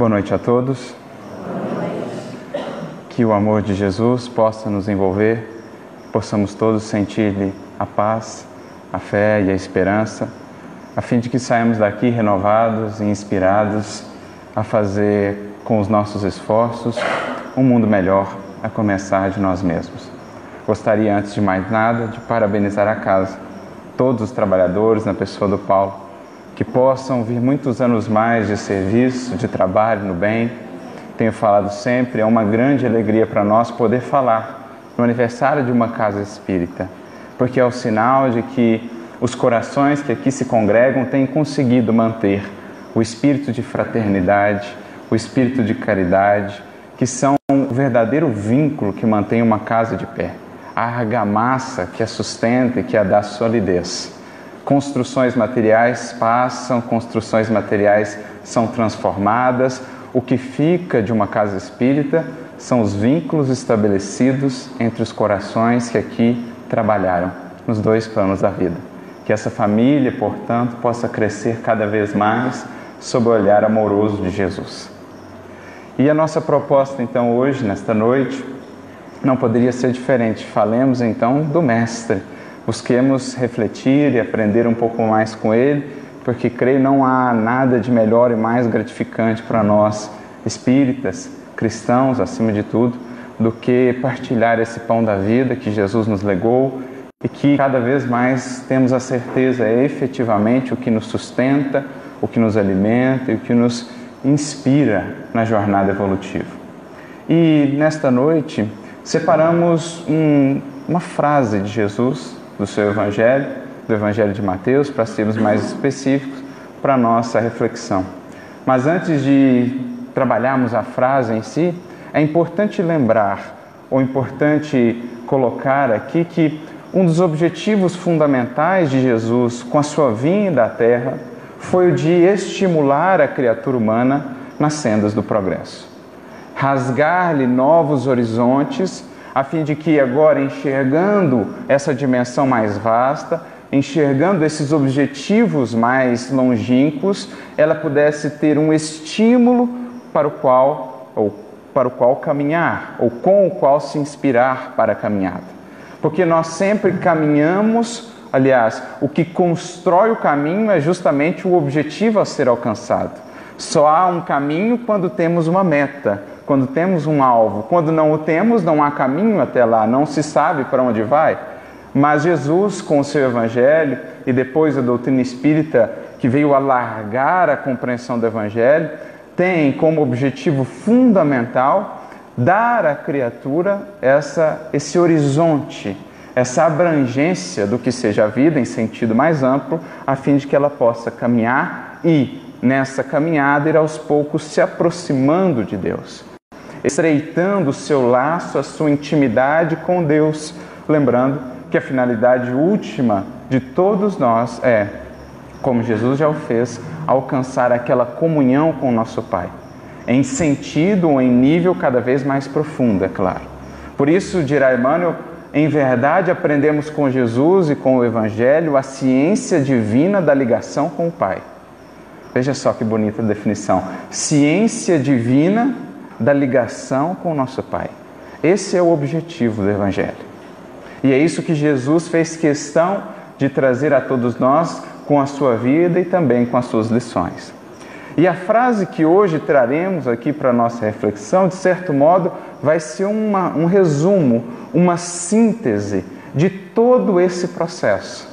Boa noite a todos. Que o amor de Jesus possa nos envolver, possamos todos sentir-lhe a paz, a fé e a esperança, a fim de que saímos daqui renovados e inspirados a fazer com os nossos esforços um mundo melhor, a começar de nós mesmos. Gostaria, antes de mais nada, de parabenizar a casa, todos os trabalhadores, na pessoa do Paulo, que possam vir muitos anos mais de serviço, de trabalho no bem. Tenho falado sempre, é uma grande alegria para nós poder falar no aniversário de uma casa espírita, porque é o sinal de que os corações que aqui se congregam têm conseguido manter o espírito de fraternidade, o espírito de caridade, que são o verdadeiro vínculo que mantém uma casa de pé, a argamassa que a sustenta e que a dá solidez. Construções materiais passam, construções materiais são transformadas. O que fica de uma casa espírita são os vínculos estabelecidos entre os corações que aqui trabalharam nos dois planos da vida. Que essa família, portanto, possa crescer cada vez mais sob o olhar amoroso de Jesus. E a nossa proposta, então, hoje, nesta noite, não poderia ser diferente. Falemos, então, do Mestre. Busquemos refletir e aprender um pouco mais com ele, porque creio não há nada de melhor e mais gratificante para nós, espíritas, cristãos, acima de tudo, do que partilhar esse pão da vida que Jesus nos legou e que cada vez mais temos a certeza é efetivamente o que nos sustenta, o que nos alimenta e o que nos inspira na jornada evolutiva. E nesta noite separamos um, uma frase de Jesus do seu Evangelho, do Evangelho de Mateus, para sermos mais específicos para a nossa reflexão. Mas antes de trabalharmos a frase em si, é importante lembrar, ou importante colocar aqui, que um dos objetivos fundamentais de Jesus com a sua vinda à Terra foi o de estimular a criatura humana nas sendas do progresso. Rasgar-lhe novos horizontes, a fim de que, agora enxergando essa dimensão mais vasta, enxergando esses objetivos mais longínquos, ela pudesse ter um estímulo para o qual ou para o qual caminhar, ou com o qual se inspirar para a caminhada. Porque nós sempre caminhamos Aliás, o que constrói o caminho é justamente o objetivo a ser alcançado. Só há um caminho quando temos uma meta, quando temos um alvo. Quando não o temos, não há caminho até lá, não se sabe para onde vai. Mas Jesus, com o seu evangelho e depois a doutrina espírita, que veio alargar a compreensão do evangelho, tem como objetivo fundamental dar à criatura essa, esse horizonte essa abrangência do que seja a vida em sentido mais amplo, a fim de que ela possa caminhar e, nessa caminhada, ir aos poucos se aproximando de Deus, estreitando o seu laço, a sua intimidade com Deus, lembrando que a finalidade última de todos nós é, como Jesus já o fez, alcançar aquela comunhão com o nosso Pai, em sentido ou em nível cada vez mais profundo, é claro. Por isso, dirá Emmanuel, em verdade, aprendemos com Jesus e com o Evangelho a ciência divina da ligação com o Pai. Veja só que bonita definição. Ciência divina da ligação com o nosso Pai. Esse é o objetivo do Evangelho. E é isso que Jesus fez questão de trazer a todos nós com a sua vida e também com as suas lições. E a frase que hoje traremos aqui para a nossa reflexão, de certo modo, vai ser uma, um resumo, uma síntese de todo esse processo.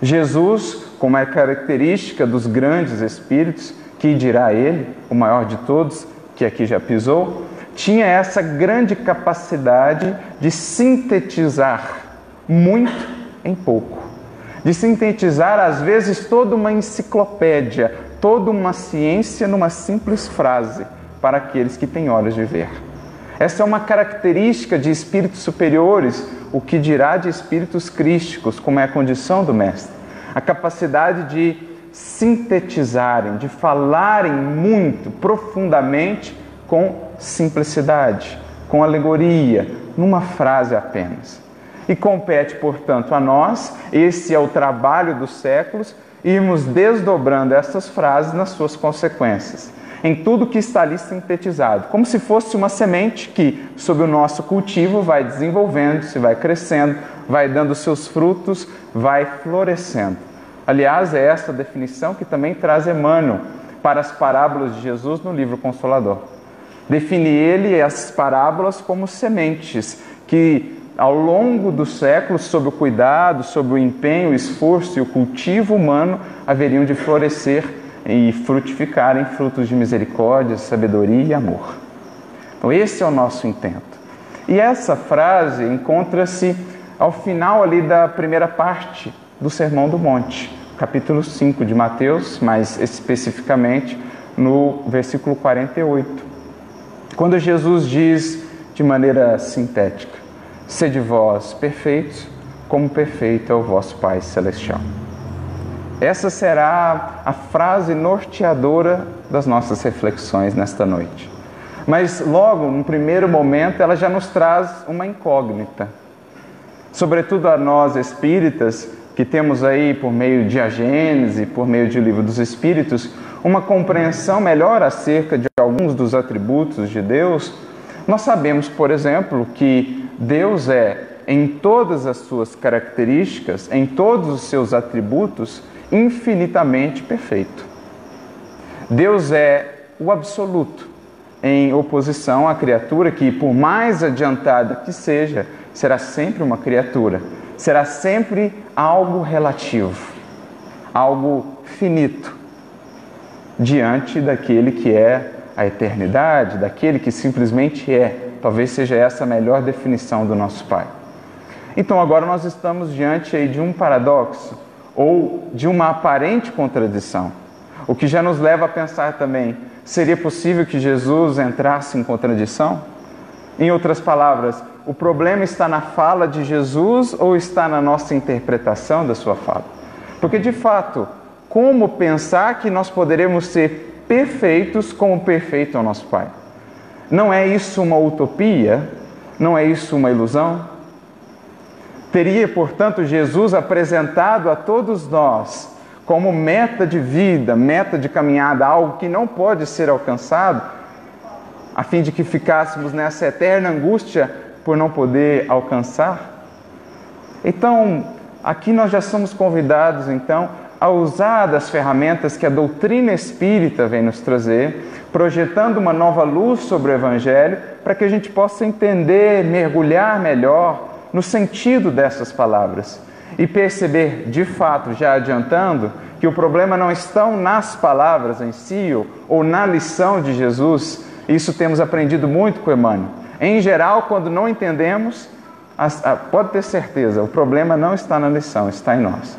Jesus, como é característica dos grandes espíritos, que dirá ele, o maior de todos, que aqui já pisou, tinha essa grande capacidade de sintetizar muito em pouco. De sintetizar, às vezes, toda uma enciclopédia, toda uma ciência numa simples frase para aqueles que têm olhos de ver. Essa é uma característica de espíritos superiores, o que dirá de espíritos crísticos, como é a condição do Mestre. A capacidade de sintetizarem, de falarem muito profundamente com simplicidade, com alegoria, numa frase apenas. E compete, portanto, a nós, esse é o trabalho dos séculos, irmos desdobrando essas frases nas suas consequências. em tudo que está ali sintetizado, como se fosse uma semente que, sob o nosso cultivo, vai desenvolvendo, se vai crescendo, vai dando seus frutos, vai florescendo. Aliás, é essa definição que também traz Emmanuel para as parábolas de Jesus no livro Consolador. Define ele as parábolas como sementes que ao longo dos séculos, sob o cuidado, sob o empenho, o esforço e o cultivo humano, haveriam de florescer e frutificar em frutos de misericórdia, sabedoria e amor. Então, esse é o nosso intento. E essa frase encontra-se ao final ali da primeira parte do Sermão do Monte, capítulo 5 de Mateus, mais especificamente no versículo 48. Quando Jesus diz de maneira sintética: Sede vós perfeitos, como perfeito é o vosso Pai Celestial. Essa será a frase norteadora das nossas reflexões nesta noite. Mas logo, num primeiro momento, ela já nos traz uma incógnita. Sobretudo a nós espíritas, que temos aí por meio de a Gênese, por meio de o Livro dos Espíritos, uma compreensão melhor acerca de alguns dos atributos de Deus, nós sabemos, por exemplo, que Deus é, em todas as suas características, em todos os seus atributos, infinitamente perfeito. Deus é o absoluto, em oposição à criatura que, por mais adiantada que seja, será sempre uma criatura, será sempre algo relativo, algo finito, diante daquele que é a eternidade, daquele que simplesmente é Talvez seja essa a melhor definição do nosso Pai. Então agora nós estamos diante de um paradoxo ou de uma aparente contradição, o que já nos leva a pensar também: seria possível que Jesus entrasse em contradição? Em outras palavras, o problema está na fala de Jesus ou está na nossa interpretação da sua fala? Porque de fato, como pensar que nós poderemos ser perfeitos como perfeito é o nosso Pai? Não é isso uma utopia? Não é isso uma ilusão? Teria, portanto, Jesus apresentado a todos nós como meta de vida, meta de caminhada, algo que não pode ser alcançado, a fim de que ficássemos nessa eterna angústia por não poder alcançar? Então, aqui nós já somos convidados então a usar das ferramentas que a doutrina espírita vem nos trazer, projetando uma nova luz sobre o Evangelho, para que a gente possa entender, mergulhar melhor no sentido dessas palavras e perceber, de fato, já adiantando, que o problema não está nas palavras em si ou na lição de Jesus. Isso temos aprendido muito com Emmanuel. Em geral, quando não entendemos, pode ter certeza, o problema não está na lição, está em nós.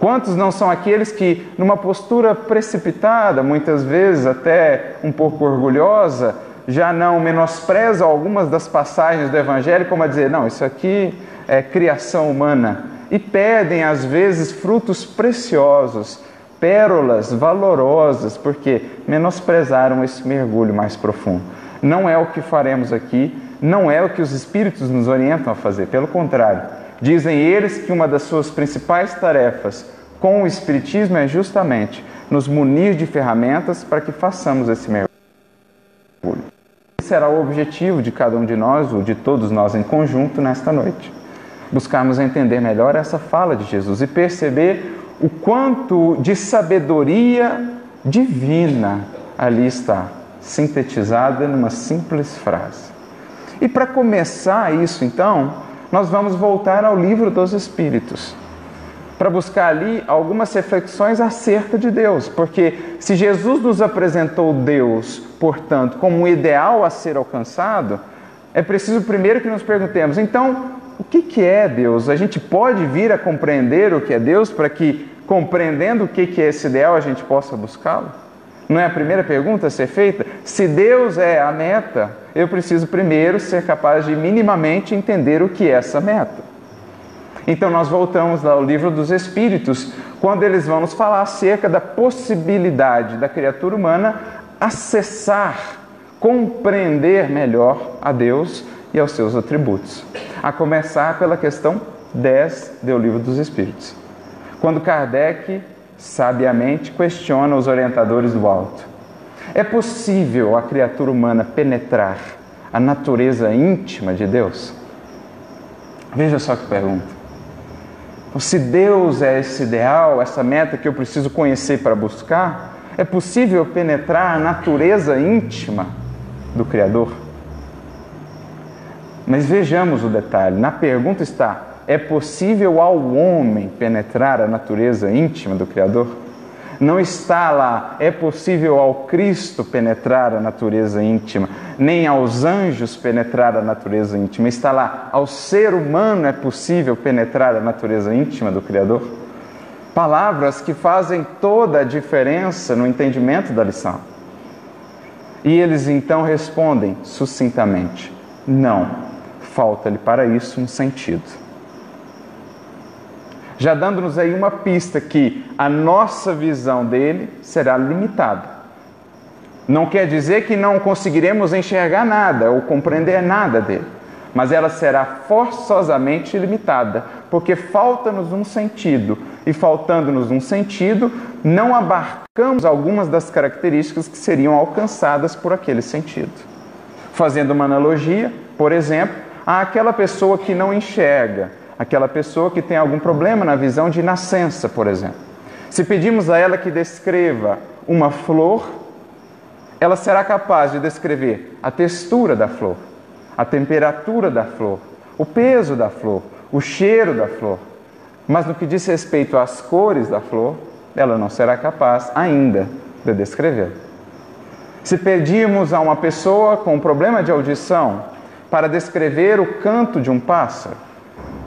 Quantos não são aqueles que, numa postura precipitada, muitas vezes até um pouco orgulhosa, já não menosprezam algumas das passagens do Evangelho, como a dizer, não, isso aqui é criação humana, e pedem às vezes frutos preciosos, pérolas valorosas, porque menosprezaram esse mergulho mais profundo. Não é o que faremos aqui, não é o que os Espíritos nos orientam a fazer, pelo contrário Dizem eles que uma das suas principais tarefas com o Espiritismo é justamente nos munir de ferramentas para que façamos esse mergulho. Esse será o objetivo de cada um de nós, ou de todos nós em conjunto, nesta noite. Buscarmos entender melhor essa fala de Jesus e perceber o quanto de sabedoria divina ali está, sintetizada numa simples frase. E para começar isso, então, nós vamos voltar ao livro dos Espíritos para buscar ali algumas reflexões acerca de Deus, porque se Jesus nos apresentou Deus, portanto, como um ideal a ser alcançado, é preciso primeiro que nos perguntemos: então, o que, que é Deus? A gente pode vir a compreender o que é Deus para que, compreendendo o que, que é esse ideal, a gente possa buscá-lo? Não é a primeira pergunta a ser feita? Se Deus é a meta, eu preciso primeiro ser capaz de minimamente entender o que é essa meta. Então nós voltamos ao livro dos Espíritos, quando eles vão nos falar acerca da possibilidade da criatura humana acessar, compreender melhor a Deus e aos seus atributos. A começar pela questão 10 do livro dos Espíritos. Quando Kardec sabiamente questiona os orientadores do alto. É possível a criatura humana penetrar a natureza íntima de Deus? Veja só que pergunta. Então, se Deus é esse ideal, essa meta que eu preciso conhecer para buscar, é possível penetrar a natureza íntima do Criador? Mas vejamos o detalhe. Na pergunta está: é possível ao homem penetrar a natureza íntima do Criador? Não está lá, é possível ao Cristo penetrar a natureza íntima, nem aos anjos penetrar a natureza íntima. Está lá, ao ser humano é possível penetrar a natureza íntima do Criador? Palavras que fazem toda a diferença no entendimento da lição. E eles então respondem sucintamente: não, falta-lhe para isso um sentido já dando-nos aí uma pista que a nossa visão dele será limitada. Não quer dizer que não conseguiremos enxergar nada ou compreender nada dele, mas ela será forçosamente limitada, porque falta-nos um sentido, e faltando-nos um sentido, não abarcamos algumas das características que seriam alcançadas por aquele sentido. Fazendo uma analogia, por exemplo, àquela pessoa que não enxerga, aquela pessoa que tem algum problema na visão de nascença, por exemplo. Se pedimos a ela que descreva uma flor, ela será capaz de descrever a textura da flor, a temperatura da flor, o peso da flor, o cheiro da flor. Mas no que diz respeito às cores da flor, ela não será capaz ainda de descrever. Se pedirmos a uma pessoa com problema de audição para descrever o canto de um pássaro,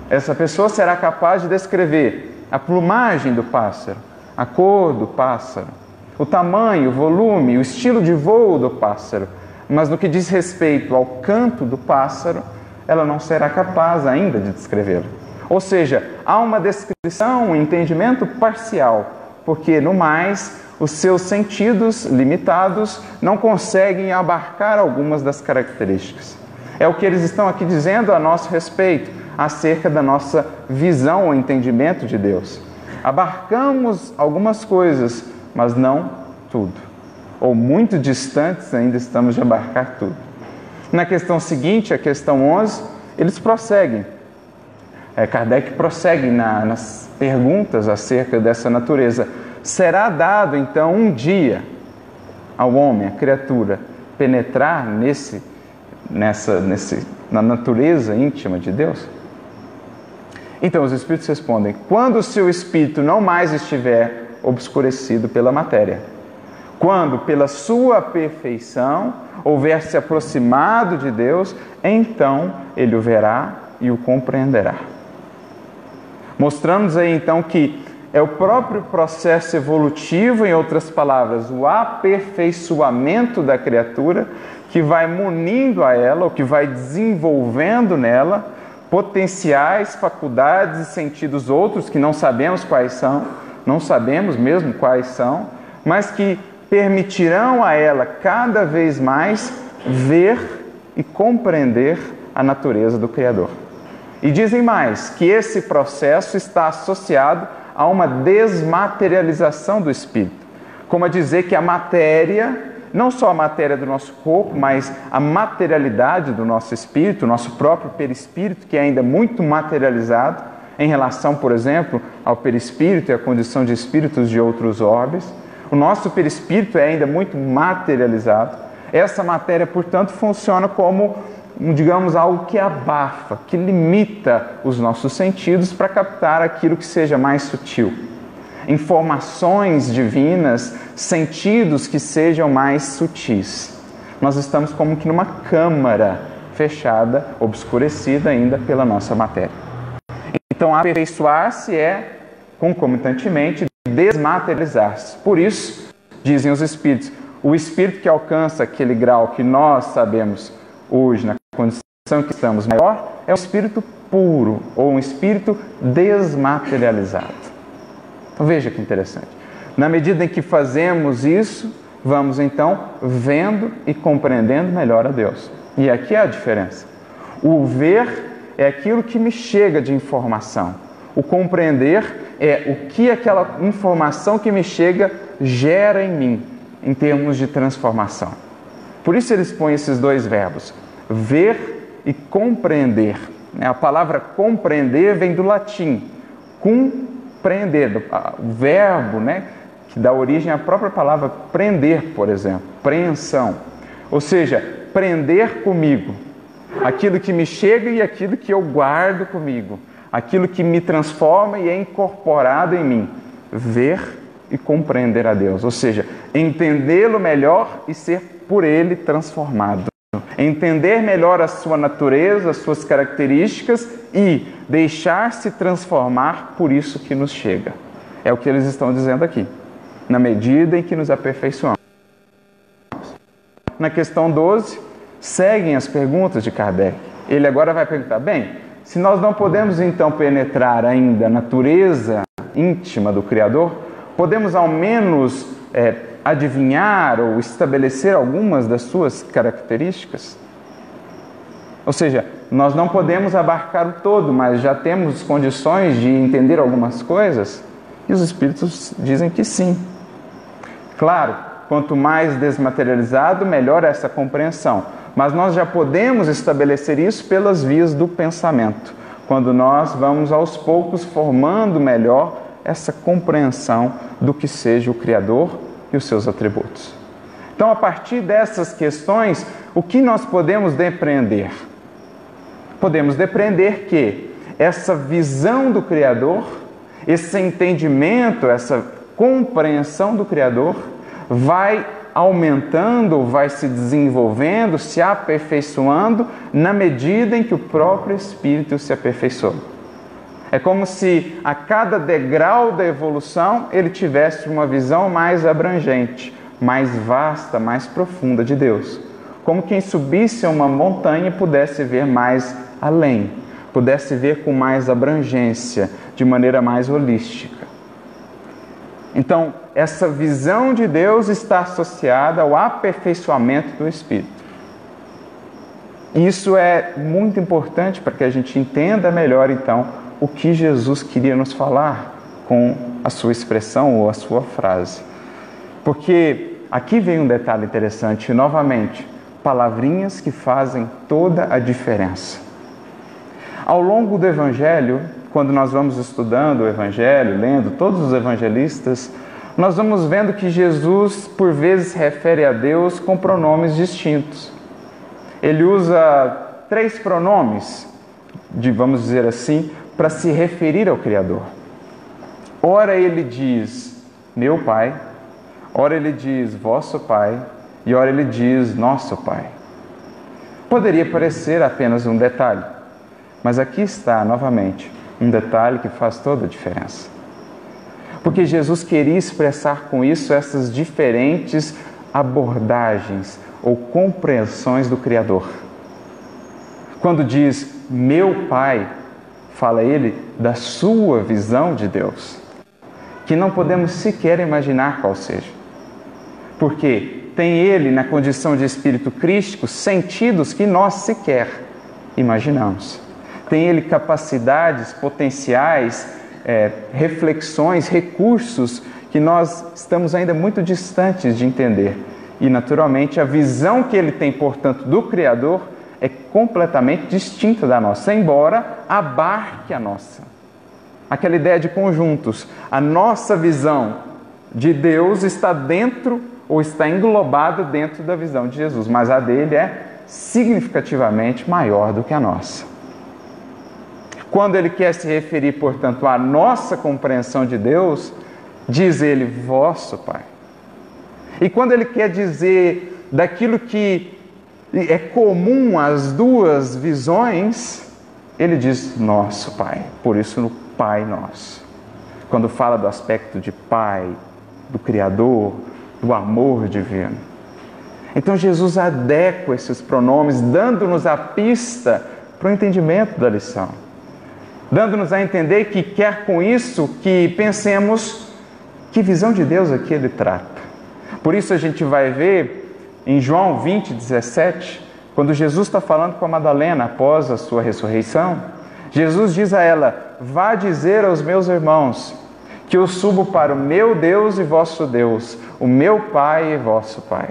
essa pessoa será capaz de descrever a plumagem do pássaro, a cor do pássaro, o tamanho, o volume, o estilo de voo do pássaro. Mas no que diz respeito ao canto do pássaro, ela não será capaz ainda de descrevê-lo. Ou seja, há uma descrição, um entendimento parcial, porque no mais os seus sentidos limitados não conseguem abarcar algumas das características. É o que eles estão aqui dizendo a nosso respeito acerca da nossa visão ou entendimento de Deus. Abarcamos algumas coisas, mas não tudo. Ou muito distantes ainda estamos de abarcar tudo. Na questão seguinte, a questão 11, eles prosseguem. É, Kardec prossegue na, nas perguntas acerca dessa natureza. Será dado então um dia ao homem, à criatura, penetrar nesse, nessa, nesse, na natureza íntima de Deus? Então os espíritos respondem: quando o seu espírito não mais estiver obscurecido pela matéria, quando pela sua perfeição houver se aproximado de Deus, então ele o verá e o compreenderá. Mostrando-nos aí então que é o próprio processo evolutivo, em outras palavras, o aperfeiçoamento da criatura que vai munindo a ela, ou que vai desenvolvendo nela potenciais faculdades e sentidos outros que não sabemos quais são, não sabemos mesmo quais são, mas que permitirão a ela cada vez mais ver e compreender a natureza do Criador. E dizem mais que esse processo está associado a uma desmaterialização do espírito, como a dizer que a matéria não só a matéria do nosso corpo, mas a materialidade do nosso espírito, nosso próprio perispírito, que é ainda muito materializado em relação, por exemplo, ao perispírito e à condição de espíritos de outros orbes. O nosso perispírito é ainda muito materializado. Essa matéria, portanto, funciona como, digamos, algo que abafa, que limita os nossos sentidos para captar aquilo que seja mais sutil informações divinas, sentidos que sejam mais sutis. Nós estamos como que numa câmara fechada, obscurecida ainda pela nossa matéria. Então, aperfeiçoar-se é, concomitantemente, desmaterializar-se. Por isso, dizem os espíritos, o espírito que alcança aquele grau que nós sabemos hoje, na condição que estamos maior, é um espírito puro ou um espírito desmaterializado. Então veja que interessante. Na medida em que fazemos isso, vamos então vendo e compreendendo melhor a Deus. E aqui é a diferença. O ver é aquilo que me chega de informação. O compreender é o que aquela informação que me chega gera em mim, em termos de transformação. Por isso eles põem esses dois verbos, ver e compreender. A palavra compreender vem do latim, compreender, o verbo né, que dá origem à própria palavra prender, por exemplo, preensão. Ou seja, prender comigo aquilo que me chega e aquilo que eu guardo comigo, aquilo que me transforma e é incorporado em mim. Ver e compreender a Deus, ou seja, entendê-lo melhor e ser por ele transformado. Entender melhor a sua natureza, as suas características e deixar-se transformar por isso que nos chega. É o que eles estão dizendo aqui. Na medida em que nos aperfeiçoamos. Na questão 12, seguem as perguntas de Kardec. Ele agora vai perguntar: bem, se nós não podemos então penetrar ainda a natureza íntima do Criador, podemos ao menos é, adivinhar ou estabelecer algumas das suas características? Ou seja, nós não podemos abarcar o todo, mas já temos condições de entender algumas coisas? E os espíritos dizem que sim. Claro, quanto mais desmaterializado, melhor essa compreensão. Mas nós já podemos estabelecer isso pelas vias do pensamento, quando nós vamos aos poucos formando melhor essa compreensão do que seja o Criador e os seus atributos. Então, a partir dessas questões, o que nós podemos depreender? Podemos depreender que essa visão do Criador, esse entendimento, essa compreensão do Criador, vai aumentando, vai se desenvolvendo, se aperfeiçoando na medida em que o próprio Espírito se aperfeiçoa. É como se a cada degrau da evolução ele tivesse uma visão mais abrangente, mais vasta, mais profunda de Deus. Como quem subisse a uma montanha e pudesse ver mais além, pudesse ver com mais abrangência, de maneira mais holística. Então, essa visão de Deus está associada ao aperfeiçoamento do Espírito. Isso é muito importante para que a gente entenda melhor, então, o que Jesus queria nos falar com a sua expressão ou a sua frase. Porque aqui vem um detalhe interessante, novamente, palavrinhas que fazem toda a diferença. Ao longo do Evangelho, quando nós vamos estudando o Evangelho, lendo todos os evangelistas, nós vamos vendo que Jesus, por vezes, refere a Deus com pronomes distintos. Ele usa três pronomes, de, vamos dizer assim, para se referir ao Criador. Ora ele diz meu Pai, ora ele diz vosso Pai, e ora ele diz nosso Pai. Poderia parecer apenas um detalhe, mas aqui está novamente um detalhe que faz toda a diferença. Porque Jesus queria expressar com isso essas diferentes abordagens ou compreensões do Criador. Quando diz meu Pai, fala ele da sua visão de Deus, que não podemos sequer imaginar qual seja. Porque tem ele, na condição de espírito crístico, sentidos que nós sequer imaginamos. Tem ele capacidades, potenciais, é, reflexões, recursos que nós estamos ainda muito distantes de entender. E, naturalmente, a visão que ele tem, portanto, do Criador é completamente distinta da nossa, embora abarque a nossa. Aquela ideia de conjuntos. A nossa visão de Deus está dentro ou está englobada dentro da visão de Jesus, mas a dele é significativamente maior do que a nossa. Quando ele quer se referir, portanto, à nossa compreensão de Deus, diz ele, vosso Pai. E quando ele quer dizer daquilo que é comum às duas visões, ele diz nosso Pai, por isso no Pai nosso. Quando fala do aspecto de Pai, do Criador, do amor divino. Então Jesus adequa esses pronomes, dando-nos a pista para o entendimento da lição, dando-nos a entender que quer com isso que pensemos que visão de Deus aqui ele trata. Por isso a gente vai ver em João 20, 17, quando Jesus está falando com a Madalena após a sua ressurreição, Jesus diz a ela: Vá dizer aos meus irmãos que eu subo para o meu Deus e vosso Deus, o meu Pai e vosso Pai.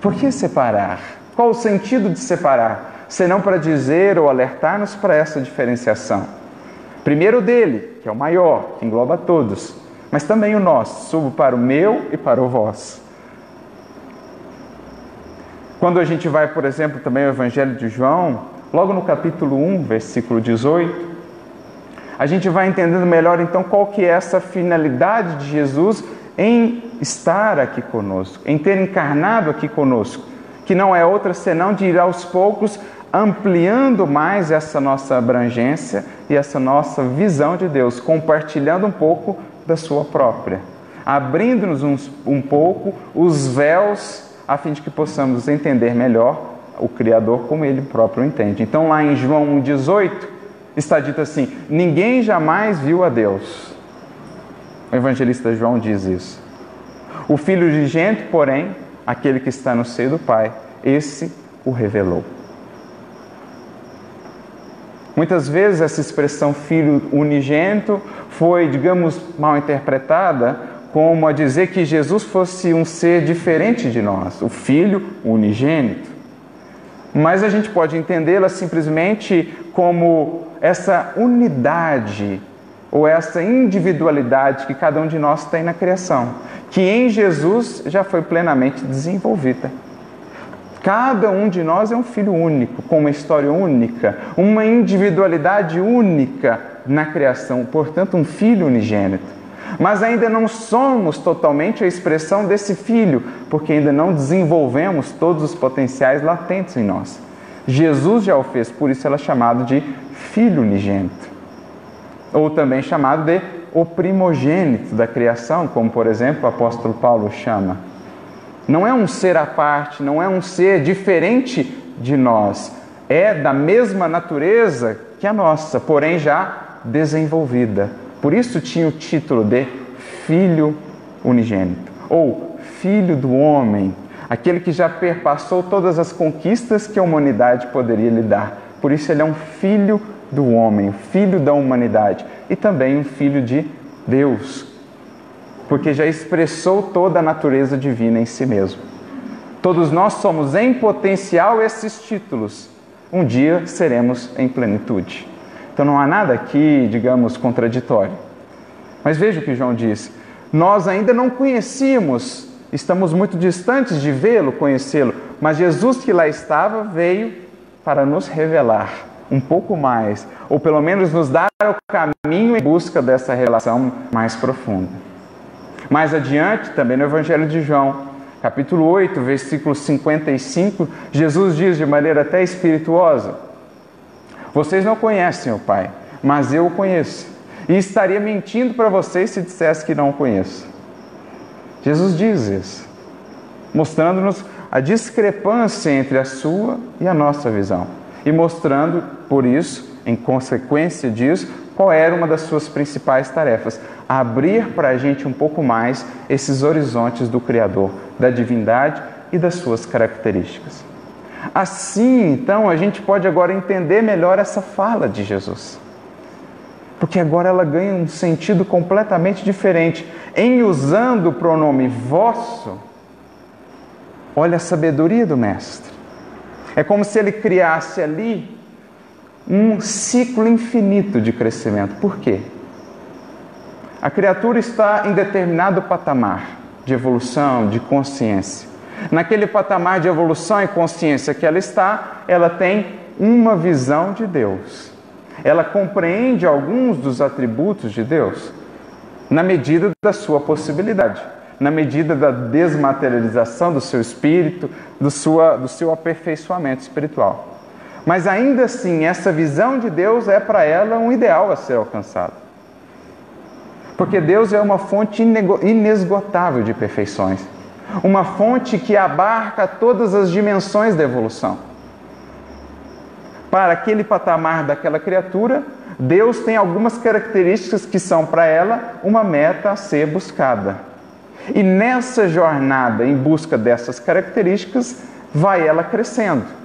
Por que separar? Qual o sentido de separar? Senão para dizer ou alertar-nos para essa diferenciação. Primeiro dele, que é o maior, que engloba todos, mas também o nosso, subo para o meu e para o vosso. Quando a gente vai, por exemplo, também ao Evangelho de João, logo no capítulo 1, versículo 18, a gente vai entendendo melhor então qual que é essa finalidade de Jesus em estar aqui conosco, em ter encarnado aqui conosco, que não é outra senão de ir aos poucos ampliando mais essa nossa abrangência e essa nossa visão de Deus, compartilhando um pouco da sua própria, abrindo-nos um, um pouco os véus a fim de que possamos entender melhor o Criador como ele próprio entende. Então, lá em João 1,18, está dito assim: Ninguém jamais viu a Deus. O evangelista João diz isso. O Filho de gente, porém, aquele que está no seio do Pai, esse o revelou. Muitas vezes essa expressão filho unigênito foi, digamos, mal interpretada como a dizer que Jesus fosse um ser diferente de nós, o filho unigênito. Mas a gente pode entendê-la simplesmente como essa unidade ou essa individualidade que cada um de nós tem na criação, que em Jesus já foi plenamente desenvolvida. Cada um de nós é um filho único, com uma história única, uma individualidade única na criação, portanto, um filho unigênito. Mas ainda não somos totalmente a expressão desse filho, porque ainda não desenvolvemos todos os potenciais latentes em nós. Jesus já o fez, por isso ela é chamado de filho unigênito. Ou também chamado de o primogênito da criação, como por exemplo o apóstolo Paulo chama. Não é um ser à parte, não é um ser diferente de nós. É da mesma natureza que a nossa, porém já desenvolvida. Por isso tinha o título de Filho Unigênito, ou Filho do Homem, aquele que já perpassou todas as conquistas que a humanidade poderia lhe dar. Por isso ele é um filho do homem, filho da humanidade e também um filho de Deus, porque já expressou toda a natureza divina em si mesmo. Todos nós somos em potencial esses títulos. Um dia seremos em plenitude. Então não há nada aqui, digamos, contraditório. Mas veja o que João diz: nós ainda não conhecíamos, estamos muito distantes de vê-lo, conhecê-lo, mas Jesus que lá estava veio para nos revelar um pouco mais, ou pelo menos nos dar o caminho em busca dessa relação mais profunda. Mais adiante, também no Evangelho de João, capítulo 8, versículo 55, Jesus diz de maneira até espirituosa: Vocês não conhecem o Pai, mas eu o conheço. E estaria mentindo para vocês se dissesse que não o conheço. Jesus diz isso, mostrando-nos a discrepância entre a sua e a nossa visão, e mostrando, por isso, em consequência disso, qual era uma das suas principais tarefas? Abrir para a gente um pouco mais esses horizontes do Criador, da divindade e das suas características. Assim, então, a gente pode agora entender melhor essa fala de Jesus. Porque agora ela ganha um sentido completamente diferente. Em usando o pronome vosso, olha a sabedoria do Mestre. É como se ele criasse ali um ciclo infinito de crescimento. Por quê? A criatura está em determinado patamar de evolução, de consciência. Naquele patamar de evolução e consciência que ela está, ela tem uma visão de Deus. Ela compreende alguns dos atributos de Deus na medida da sua possibilidade, na medida da desmaterialização do seu espírito, do, sua, do seu aperfeiçoamento espiritual. Mas ainda assim, essa visão de Deus é para ela um ideal a ser alcançado. Porque Deus é uma fonte inesgotável de perfeições, uma fonte que abarca todas as dimensões da evolução. Para aquele patamar daquela criatura, Deus tem algumas características que são para ela uma meta a ser buscada. E nessa jornada em busca dessas características, vai ela crescendo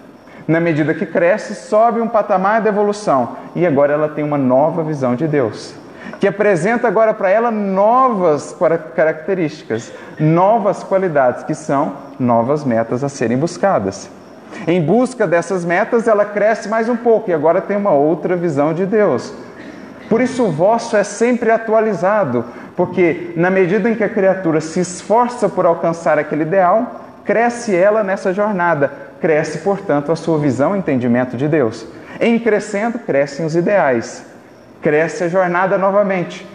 na medida que cresce, sobe um patamar de evolução e agora ela tem uma nova visão de Deus. Que apresenta agora para ela novas características, novas qualidades, que são novas metas a serem buscadas. Em busca dessas metas, ela cresce mais um pouco e agora tem uma outra visão de Deus. Por isso, o vosso é sempre atualizado, porque na medida em que a criatura se esforça por alcançar aquele ideal, cresce ela nessa jornada, cresce, portanto, a sua visão e entendimento de Deus. Em crescendo, crescem os ideais, cresce a jornada novamente,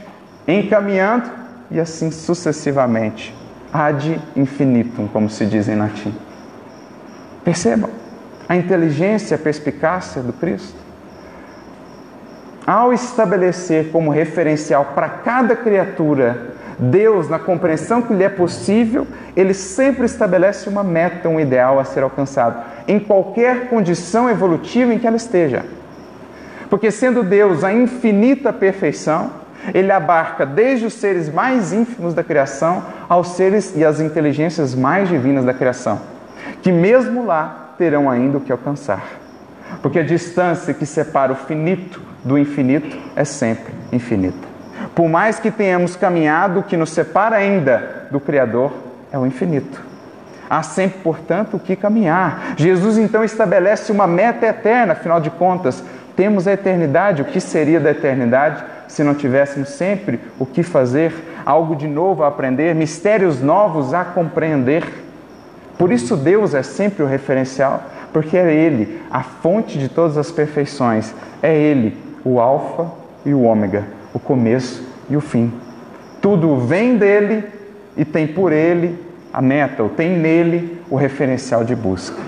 encaminhando e assim sucessivamente, ad infinitum, como se diz em latim. Percebam a inteligência, a perspicácia do Cristo. Ao estabelecer como referencial para cada criatura Deus, na compreensão que lhe é possível, ele sempre estabelece uma meta, um ideal a ser alcançado, em qualquer condição evolutiva em que ela esteja. Porque, sendo Deus a infinita perfeição, ele abarca desde os seres mais ínfimos da criação aos seres e às inteligências mais divinas da criação, que mesmo lá terão ainda o que alcançar. Porque a distância que separa o finito do infinito é sempre infinita. Por mais que tenhamos caminhado, o que nos separa ainda do Criador é o infinito. Há sempre, portanto, o que caminhar. Jesus então estabelece uma meta eterna, afinal de contas, temos a eternidade. O que seria da eternidade se não tivéssemos sempre o que fazer, algo de novo a aprender, mistérios novos a compreender? Por isso, Deus é sempre o referencial, porque é Ele a fonte de todas as perfeições, é Ele o Alfa e o Ômega o começo e o fim. Tudo vem dele e tem por ele a meta, ou tem nele o referencial de busca.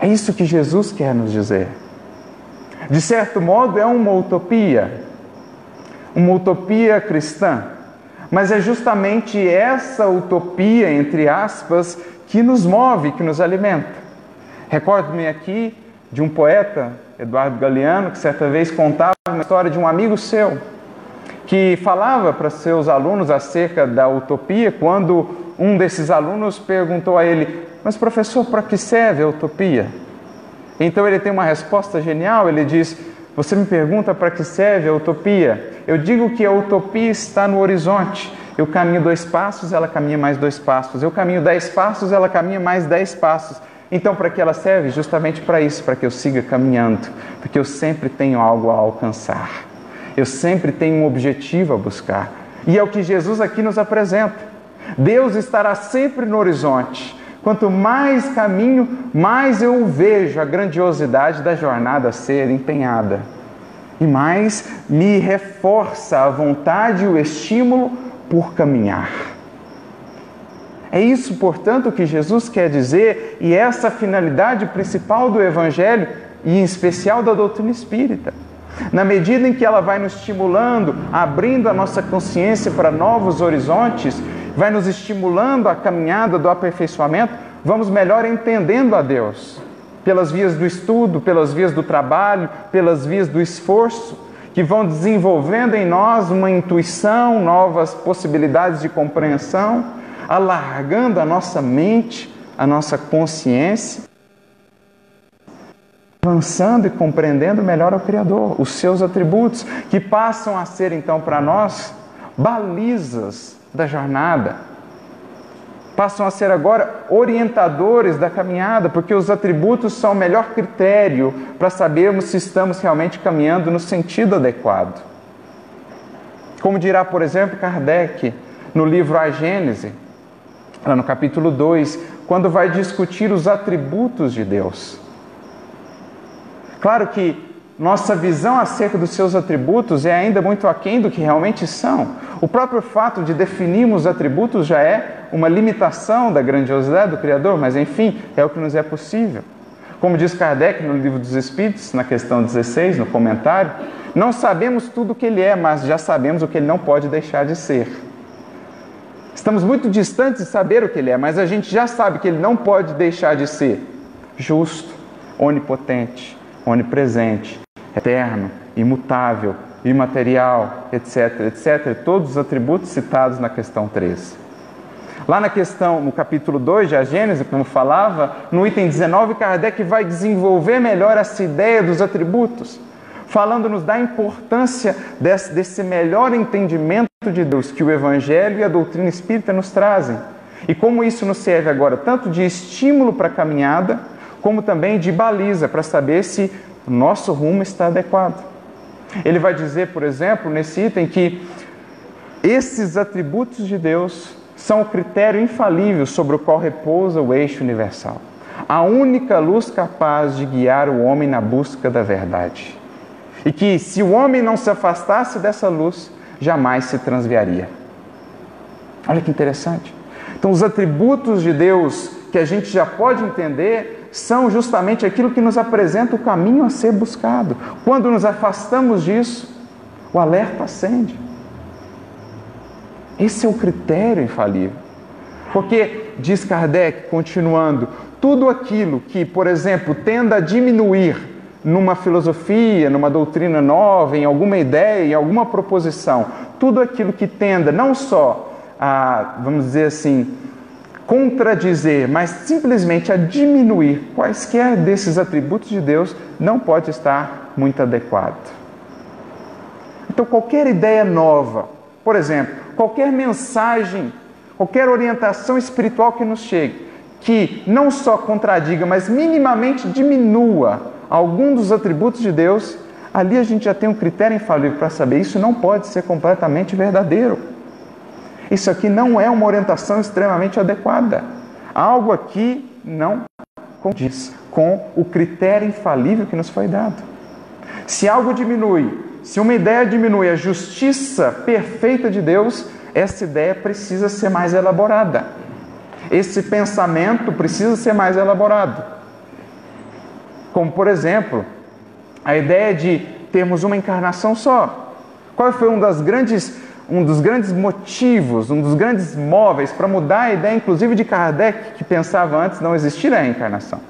É isso que Jesus quer nos dizer. De certo modo, é uma utopia, uma utopia cristã, mas é justamente essa utopia, entre aspas, que nos move, que nos alimenta. Recordo-me aqui de um poeta, Eduardo Galeano, que certa vez contava uma história de um amigo seu que falava para seus alunos acerca da utopia quando um desses alunos perguntou a ele: Mas professor, para que serve a utopia? Então ele tem uma resposta genial. Ele diz: Você me pergunta para que serve a utopia? Eu digo que a utopia está no horizonte. Eu caminho dois passos, ela caminha mais dois passos. Eu caminho dez passos, ela caminha mais dez passos. Então, para que ela serve? Justamente para isso, para que eu siga caminhando, porque eu sempre tenho algo a alcançar, eu sempre tenho um objetivo a buscar. E é o que Jesus aqui nos apresenta. Deus estará sempre no horizonte. Quanto mais caminho, mais eu vejo a grandiosidade da jornada ser empenhada. E mais me reforça a vontade e o estímulo por caminhar. É isso, portanto, que Jesus quer dizer e essa finalidade principal do Evangelho e em especial da doutrina espírita. Na medida em que ela vai nos estimulando, abrindo a nossa consciência para novos horizontes, vai nos estimulando a caminhada do aperfeiçoamento, vamos melhor entendendo a Deus, pelas vias do estudo, pelas vias do trabalho, pelas vias do esforço, que vão desenvolvendo em nós uma intuição, novas possibilidades de compreensão alargando a nossa mente, a nossa consciência, avançando e compreendendo melhor o Criador, os seus atributos, que passam a ser então para nós balizas da jornada. Passam a ser agora orientadores da caminhada, porque os atributos são o melhor critério para sabermos se estamos realmente caminhando no sentido adequado. Como dirá, por exemplo, Kardec no livro A Gênese, lá no capítulo 2, quando vai discutir os atributos de Deus. Claro que nossa visão acerca dos seus atributos é ainda muito aquém do que realmente são. O próprio fato de definirmos atributos já é uma limitação da grandiosidade do Criador, mas enfim, é o que nos é possível. Como diz Kardec no Livro dos Espíritos, na questão 16, no comentário, não sabemos tudo o que ele é, mas já sabemos o que ele não pode deixar de ser. Estamos muito distantes de saber o que Ele é, mas a gente já sabe que Ele não pode deixar de ser justo, onipotente, onipresente, eterno, imutável, imaterial, etc, etc. Todos os atributos citados na questão 13. Lá na questão, no capítulo 2 de A Gênese, como falava, no item 19, Kardec vai desenvolver melhor essa ideia dos atributos. falando-nos da importância desse, desse melhor entendimento de Deus que o Evangelho e a doutrina espírita nos trazem. E como isso nos serve agora tanto de estímulo para a caminhada, como também de baliza para saber se o nosso rumo está adequado. Ele vai dizer, por exemplo, nesse item, que esses atributos de Deus são o critério infalível sobre o qual repousa o eixo universal. A única luz capaz de guiar o homem na busca da verdade. E que, se o homem não se afastasse dessa luz, jamais se transviaria. Olha que interessante. Então, os atributos de Deus que a gente já pode entender são justamente aquilo que nos apresenta o caminho a ser buscado. Quando nos afastamos disso, o alerta acende. Esse é o critério infalível. Porque, diz Kardec, continuando, tudo aquilo que, por exemplo, tenda a diminuir numa filosofia, numa doutrina nova, em alguma ideia, em alguma proposição, tudo aquilo que tenda não só a, vamos dizer assim, contradizer, mas simplesmente a diminuir quaisquer desses atributos de Deus, não pode estar muito adequado. Então, qualquer ideia nova, por exemplo, qualquer mensagem, qualquer orientação espiritual que nos chegue, que não só contradiga, mas minimamente diminua algum dos atributos de Deus, ali a gente já tem um critério infalível para saber isso não pode ser completamente verdadeiro. Isso aqui não é uma orientação extremamente adequada. Algo aqui não condiz com o critério infalível que nos foi dado. Se algo diminui, se uma ideia diminui a justiça perfeita de Deus, essa ideia precisa ser mais elaborada. Esse pensamento precisa ser mais elaborado. Como, por exemplo, a ideia de termos uma encarnação só. Qual foi um das grandes um dos grandes motivos, um dos grandes móveis para mudar a ideia, inclusive de Kardec, que pensava antes não existir a reencarnação.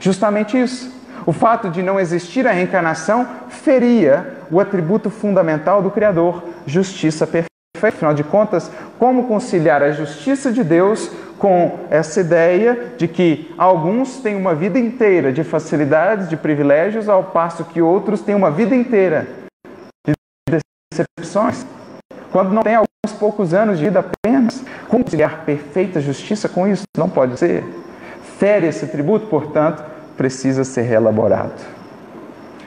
Justamente isso. O fato de não existir a reencarnação feria o atributo fundamental do Criador, justiça perfeita. Afinal de contas, como conciliar a justiça de Deus com essa ideia de que alguns têm uma vida inteira de facilidades, de privilégios, ao passo que outros têm uma vida inteira de decepções? Quando não tem alguns poucos anos de vida apenas. Conciliar perfeita justiça com isso não pode ser. Fere esse tributo, portanto, precisa ser reelaborado.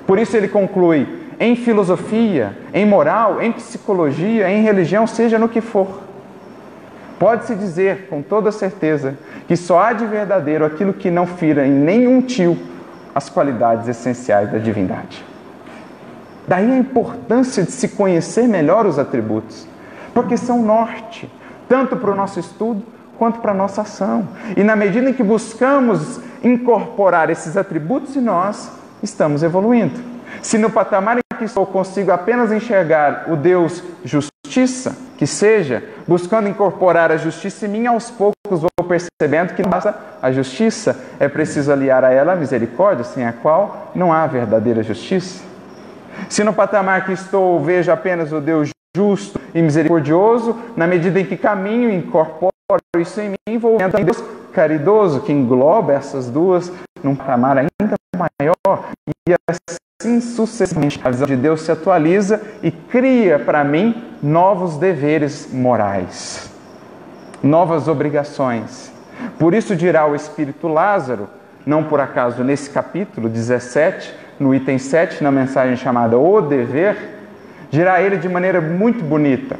Por isso ele conclui: em filosofia, em moral, em psicologia, em religião, seja no que for. Pode-se dizer com toda certeza que só há de verdadeiro aquilo que não fira em nenhum tio as qualidades essenciais da divindade. Daí a importância de se conhecer melhor os atributos, porque são norte, tanto para o nosso estudo quanto para a nossa ação. E na medida em que buscamos incorporar esses atributos em nós, estamos evoluindo. Se no patamar em que estou consigo apenas enxergar o Deus justiça, que seja, buscando incorporar a justiça em mim, aos poucos vou percebendo que basta a justiça, é preciso aliar a ela a misericórdia, sem a qual não há verdadeira justiça. Se no patamar que estou vejo apenas o Deus justo e misericordioso, na medida em que caminho e incorporo isso em mim, vou vendo Deus caridoso, que engloba essas duas num patamar ainda maior, e assim sucessivamente. A visão de Deus se atualiza e cria para mim novos deveres morais, novas obrigações. Por isso dirá o Espírito Lázaro, não por acaso nesse capítulo 17, no item 7, na mensagem chamada O Dever, dirá ele de maneira muito bonita.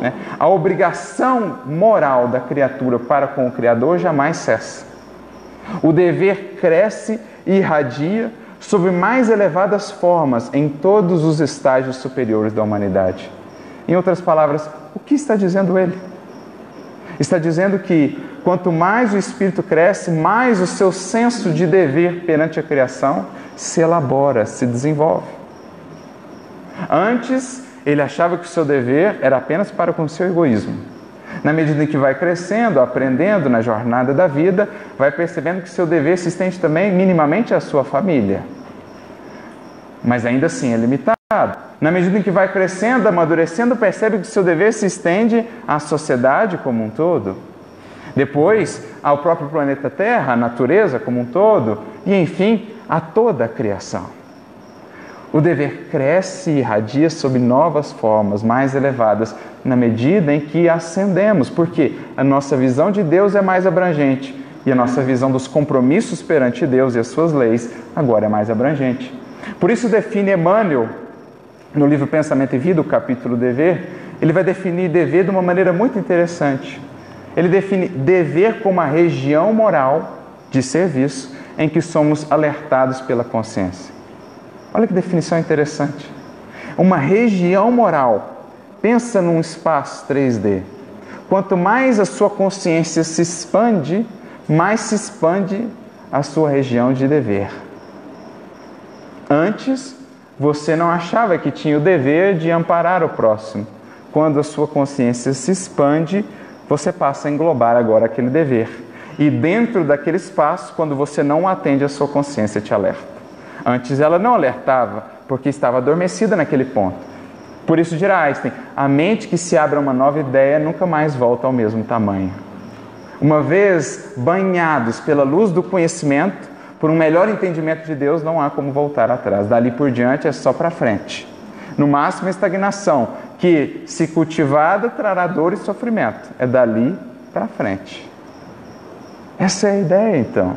Né? A obrigação moral da criatura para com o Criador jamais cessa. O dever cresce e irradia sob mais elevadas formas em todos os estágios superiores da humanidade. Em outras palavras, o que está dizendo ele? Está dizendo que quanto mais o espírito cresce, mais o seu senso de dever perante a criação se elabora, se desenvolve. Antes, ele achava que o seu dever era apenas para com o seu egoísmo. Na medida em que vai crescendo, aprendendo na jornada da vida, vai percebendo que seu dever se estende também minimamente à sua família. Mas ainda assim é limitado. Na medida em que vai crescendo, amadurecendo, percebe que seu dever se estende à sociedade como um todo. Depois, ao próprio planeta Terra, à natureza como um todo, e enfim, a toda a criação. O dever cresce e irradia sob novas formas mais elevadas na medida em que ascendemos, porque a nossa visão de Deus é mais abrangente e a nossa visão dos compromissos perante Deus e as suas leis agora é mais abrangente. Por isso define Emmanuel, no livro Pensamento e Vida, o capítulo dever, ele vai definir dever de uma maneira muito interessante. Ele define dever como a região moral de serviço em que somos alertados pela consciência. Olha que definição interessante. Uma região moral. Pensa num espaço 3D. Quanto mais a sua consciência se expande, mais se expande a sua região de dever. Antes, você não achava que tinha o dever de amparar o próximo. Quando a sua consciência se expande, você passa a englobar agora aquele dever. E dentro daquele espaço, quando você não atende, a sua consciência te alerta. Antes ela não alertava, porque estava adormecida naquele ponto. Por isso dirá Einstein: a mente que se abre a uma nova ideia nunca mais volta ao mesmo tamanho. Uma vez banhados pela luz do conhecimento, por um melhor entendimento de Deus, não há como voltar atrás. Dali por diante é só para frente. No máximo, estagnação, que, se cultivada, trará dor e sofrimento. É dali para frente. Essa é a ideia, então.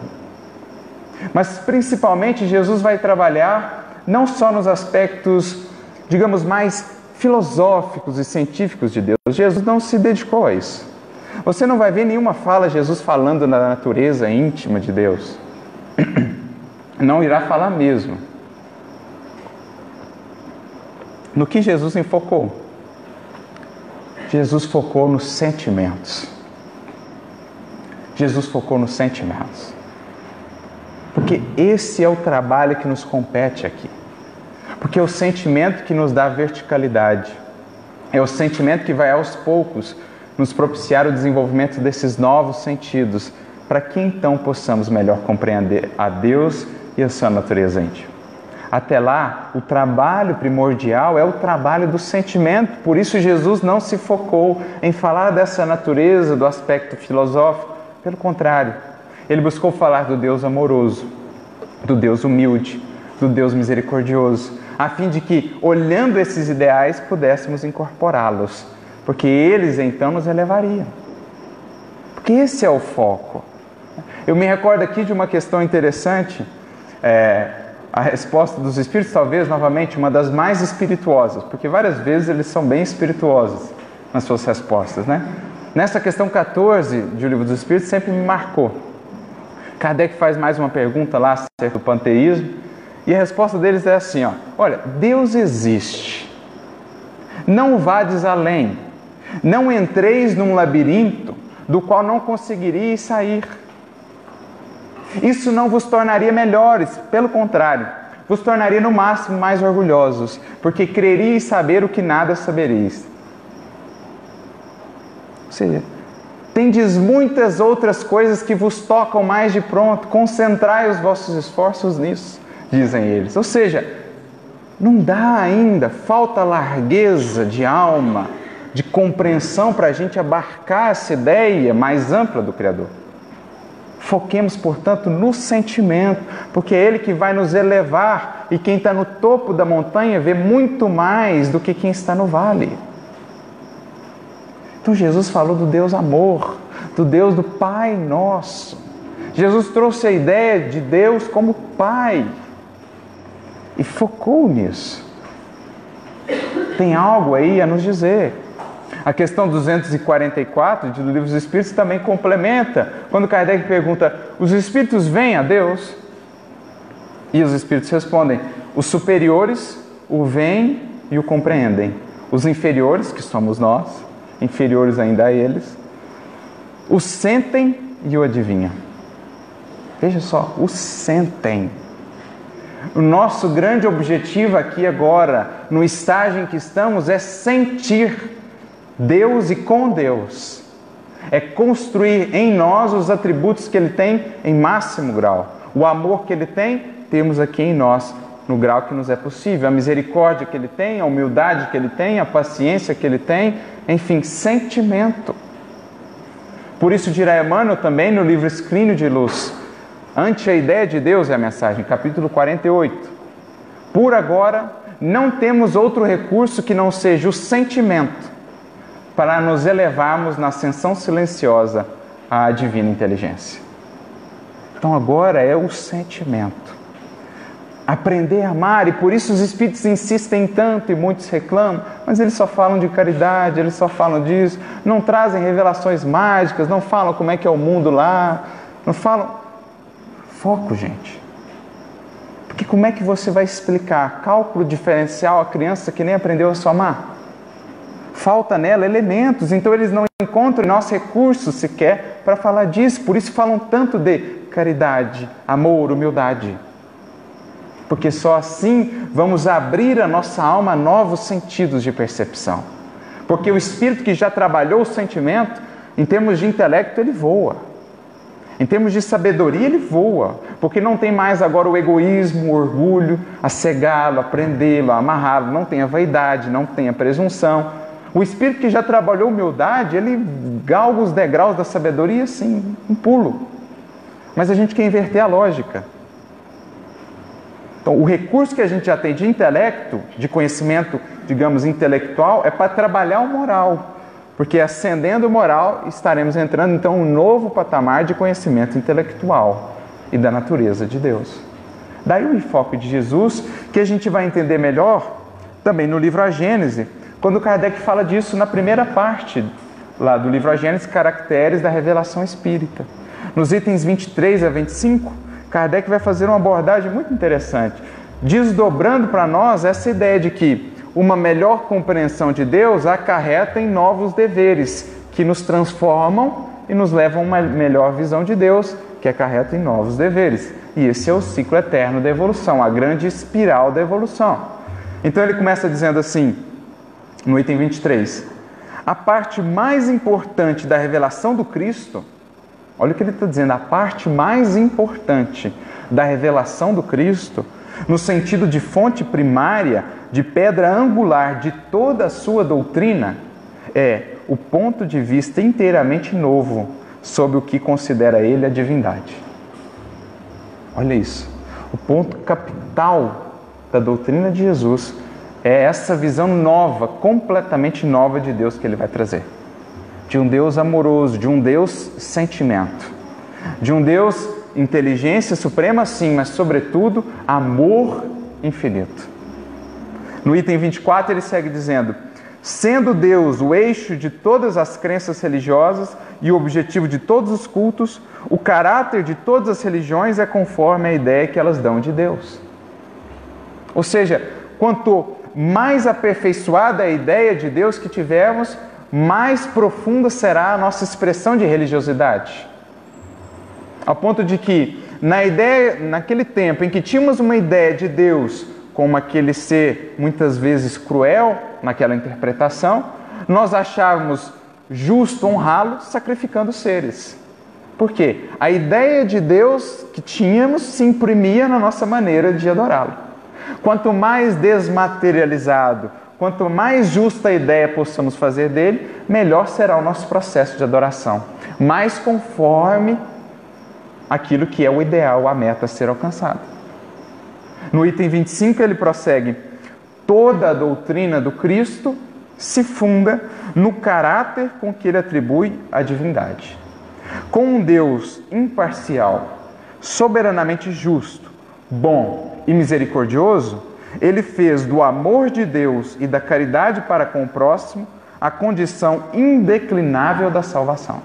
Mas, principalmente, Jesus vai trabalhar não só nos aspectos, digamos, mais filosóficos e científicos de Deus. Jesus não se dedicou a isso. Você não vai ver nenhuma fala Jesus falando na natureza íntima de Deus. Não irá falar mesmo. No que Jesus enfocou? Jesus focou nos sentimentos. Jesus focou nos sentimentos. Porque esse é o trabalho que nos compete aqui. Porque é o sentimento que nos dá verticalidade. É o sentimento que vai aos poucos nos propiciar o desenvolvimento desses novos sentidos, para que então possamos melhor compreender a Deus e a sua natureza íntima. Até lá, o trabalho primordial é o trabalho do sentimento, por isso Jesus não se focou em falar dessa natureza, do aspecto filosófico, pelo contrário, ele buscou falar do Deus amoroso, do Deus humilde, do Deus misericordioso, a fim de que, olhando esses ideais, pudéssemos incorporá-los porque eles então nos elevariam. Porque esse é o foco. Eu me recordo aqui de uma questão interessante, é, a resposta dos Espíritos, talvez novamente uma das mais espirituosas, porque várias vezes eles são bem espirituosos nas suas respostas, né? Nessa questão 14 de O Livro dos Espíritos sempre me marcou. Kardec faz mais uma pergunta lá acerca do panteísmo, e a resposta deles é assim: ó, olha, Deus existe. Não vades além. Não entreis num labirinto do qual não conseguiríeis sair. Isso não vos tornaria melhores, pelo contrário, vos tornaria no máximo mais orgulhosos, porque creríeis saber o que nada sabereis. Seja, tendes muitas outras coisas que vos tocam mais de pronto, concentrai os vossos esforços nisso, dizem eles. Ou seja, não dá ainda, falta largueza de alma, de compreensão para a gente abarcar essa ideia mais ampla do Criador. Foquemos, portanto, no sentimento, porque é ele que vai nos elevar e quem está no topo da montanha vê muito mais do que quem está no vale. Então, Jesus falou do Deus amor, do Deus do Pai nosso. Jesus trouxe a ideia de Deus como Pai e focou nisso. Tem algo aí a nos dizer. A questão 244 do Livro dos Espíritos também complementa, quando Kardec pergunta: os espíritos vêm a Deus? E os espíritos respondem: os superiores o veem e o compreendem. Os inferiores, que somos nós, inferiores ainda a eles, o sentem e o adivinham. Veja só, o sentem. O nosso grande objetivo aqui agora, no estágio em que estamos, é sentir Deus e com Deus. É construir em nós os atributos que Ele tem em máximo grau. O amor que Ele tem, temos aqui em nós, no grau que nos é possível. A misericórdia que Ele tem, a humildade que Ele tem, a paciência que Ele tem, enfim, sentimento. Por isso dirá Emmanuel também no livro Escrínio de Luz, ante a ideia de Deus é a mensagem, capítulo 48. Por agora, não temos outro recurso que não seja o sentimento para nos elevarmos na ascensão silenciosa à divina inteligência. Então agora é o sentimento. Aprender a amar, e por isso os espíritos insistem tanto e muitos reclamam, mas eles só falam de caridade, eles só falam disso, não trazem revelações mágicas, não falam como é que é o mundo lá, não falam. Foco, gente. Porque como é que você vai explicar cálculo diferencial à criança que nem aprendeu a somar? Falta nela elementos, então eles não encontram nossos recursos sequer para falar disso, por isso falam tanto de caridade, amor, humildade. Porque só assim vamos abrir a nossa alma a novos sentidos de percepção. Porque o espírito que já trabalhou o sentimento, em termos de intelecto, ele voa. Em termos de sabedoria, ele voa, porque não tem mais agora o egoísmo, o orgulho, a cegá-lo, a prendê-lo, a amarrá-lo, não tem a vaidade, não tem a presunção. O espírito que já trabalhou humildade, ele galga os degraus da sabedoria assim, um pulo. Mas a gente quer inverter a lógica. Então, o recurso que a gente já tem de intelecto, de conhecimento, digamos, intelectual, é para trabalhar o moral. Porque ascendendo o moral, estaremos entrando então um novo patamar de conhecimento intelectual e da natureza de Deus. Daí o enfoque de Jesus, que a gente vai entender melhor também no livro A Gênese, quando Kardec fala disso na primeira parte lá do livro A Gênese, Caracteres da Revelação Espírita. Nos itens 23 a 25, Kardec vai fazer uma abordagem muito interessante, desdobrando para nós essa ideia de que uma melhor compreensão de Deus acarreta em novos deveres que nos transformam e nos levam a uma melhor visão de Deus, que acarreta em novos deveres. E esse é o ciclo eterno da evolução, a grande espiral da evolução. Então ele começa dizendo assim, no item 23, a parte mais importante da revelação do Cristo, olha o que ele está dizendo, a parte mais importante da revelação do Cristo, no sentido de fonte primária, de pedra angular de toda a sua doutrina é o ponto de vista inteiramente novo sobre o que considera ele a divindade. Olha isso. O ponto capital da doutrina de Jesus é essa visão nova, completamente nova de Deus que ele vai trazer. De um Deus amoroso, de um Deus sentimento, de um Deus inteligência suprema, sim, mas sobretudo amor infinito. No item 24, ele segue dizendo: Sendo Deus o eixo de todas as crenças religiosas e o objetivo de todos os cultos, o caráter de todas as religiões é conforme a ideia que elas dão de Deus. Ou seja, quanto mais aperfeiçoada a ideia de Deus que tivermos, mais profunda será a nossa expressão de religiosidade. Ao ponto de que, na ideia, naquele tempo em que tínhamos uma ideia de Deus como aquele ser muitas vezes cruel naquela interpretação, nós achávamos justo honrá-lo sacrificando seres. Por quê? A ideia de Deus que tínhamos se imprimia na nossa maneira de adorá-lo. Quanto mais desmaterializado, quanto mais justa a ideia possamos fazer dele, melhor será o nosso processo de adoração. Mais conforme aquilo que é o ideal, a meta a ser alcançada. No item 25 ele prossegue: toda a doutrina do Cristo se funda no caráter com que ele atribui a divindade. Com um Deus imparcial, soberanamente justo, bom e misericordioso, ele fez do amor de Deus e da caridade para com o próximo a condição indeclinável da salvação.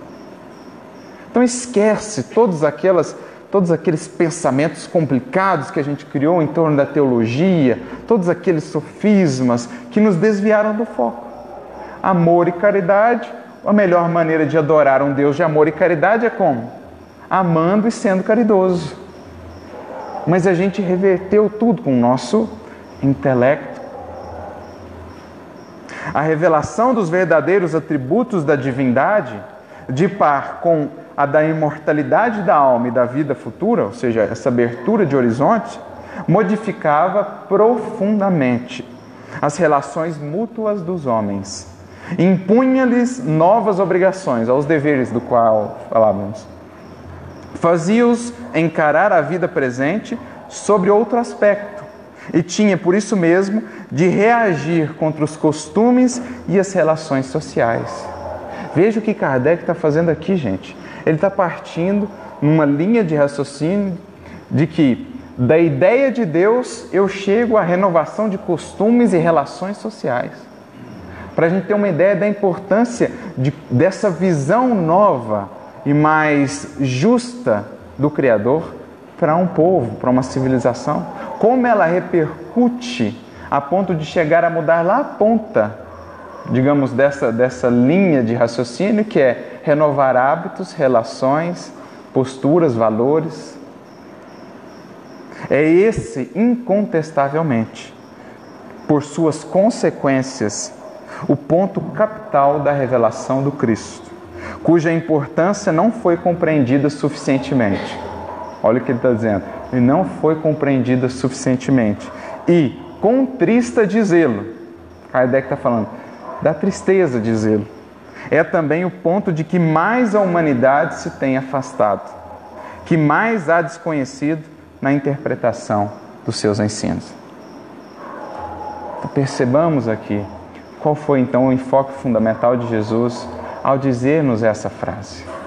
Então esquece todas aquelas todos aqueles pensamentos complicados que a gente criou em torno da teologia, todos aqueles sofismas que nos desviaram do foco. Amor e caridade, a melhor maneira de adorar um Deus de amor e caridade é como? Amando e sendo caridoso. Mas a gente reverteu tudo com o nosso intelecto. A revelação dos verdadeiros atributos da divindade, de par com a da imortalidade da alma e da vida futura, ou seja, essa abertura de horizontes, modificava profundamente as relações mútuas dos homens, impunha-lhes novas obrigações aos deveres do qual falávamos. Fazia-os encarar a vida presente sobre outro aspecto, e tinha, por isso mesmo, de reagir contra os costumes e as relações sociais. Veja o que Kardec está fazendo aqui, gente. Ele está partindo numa linha de raciocínio de que da ideia de Deus eu chego à renovação de costumes e relações sociais. Para a gente ter uma ideia da importância de, dessa visão nova e mais justa do Criador para um povo, para uma civilização, como ela repercute a ponto de chegar a mudar lá a ponta, digamos, dessa, dessa linha de raciocínio que é renovar hábitos, relações, posturas, valores. É esse, incontestavelmente, por suas consequências, o ponto capital da revelação do Cristo, cuja importância não foi compreendida suficientemente. Olha o que ele está dizendo. E não foi compreendida suficientemente. E contrista de zelo. Kardec está falando da tristeza de zelo. É também o ponto de que mais a humanidade se tem afastado, que mais há desconhecido na interpretação dos seus ensinos. Então, percebamos aqui qual foi então o enfoque fundamental de Jesus ao dizer-nos essa frase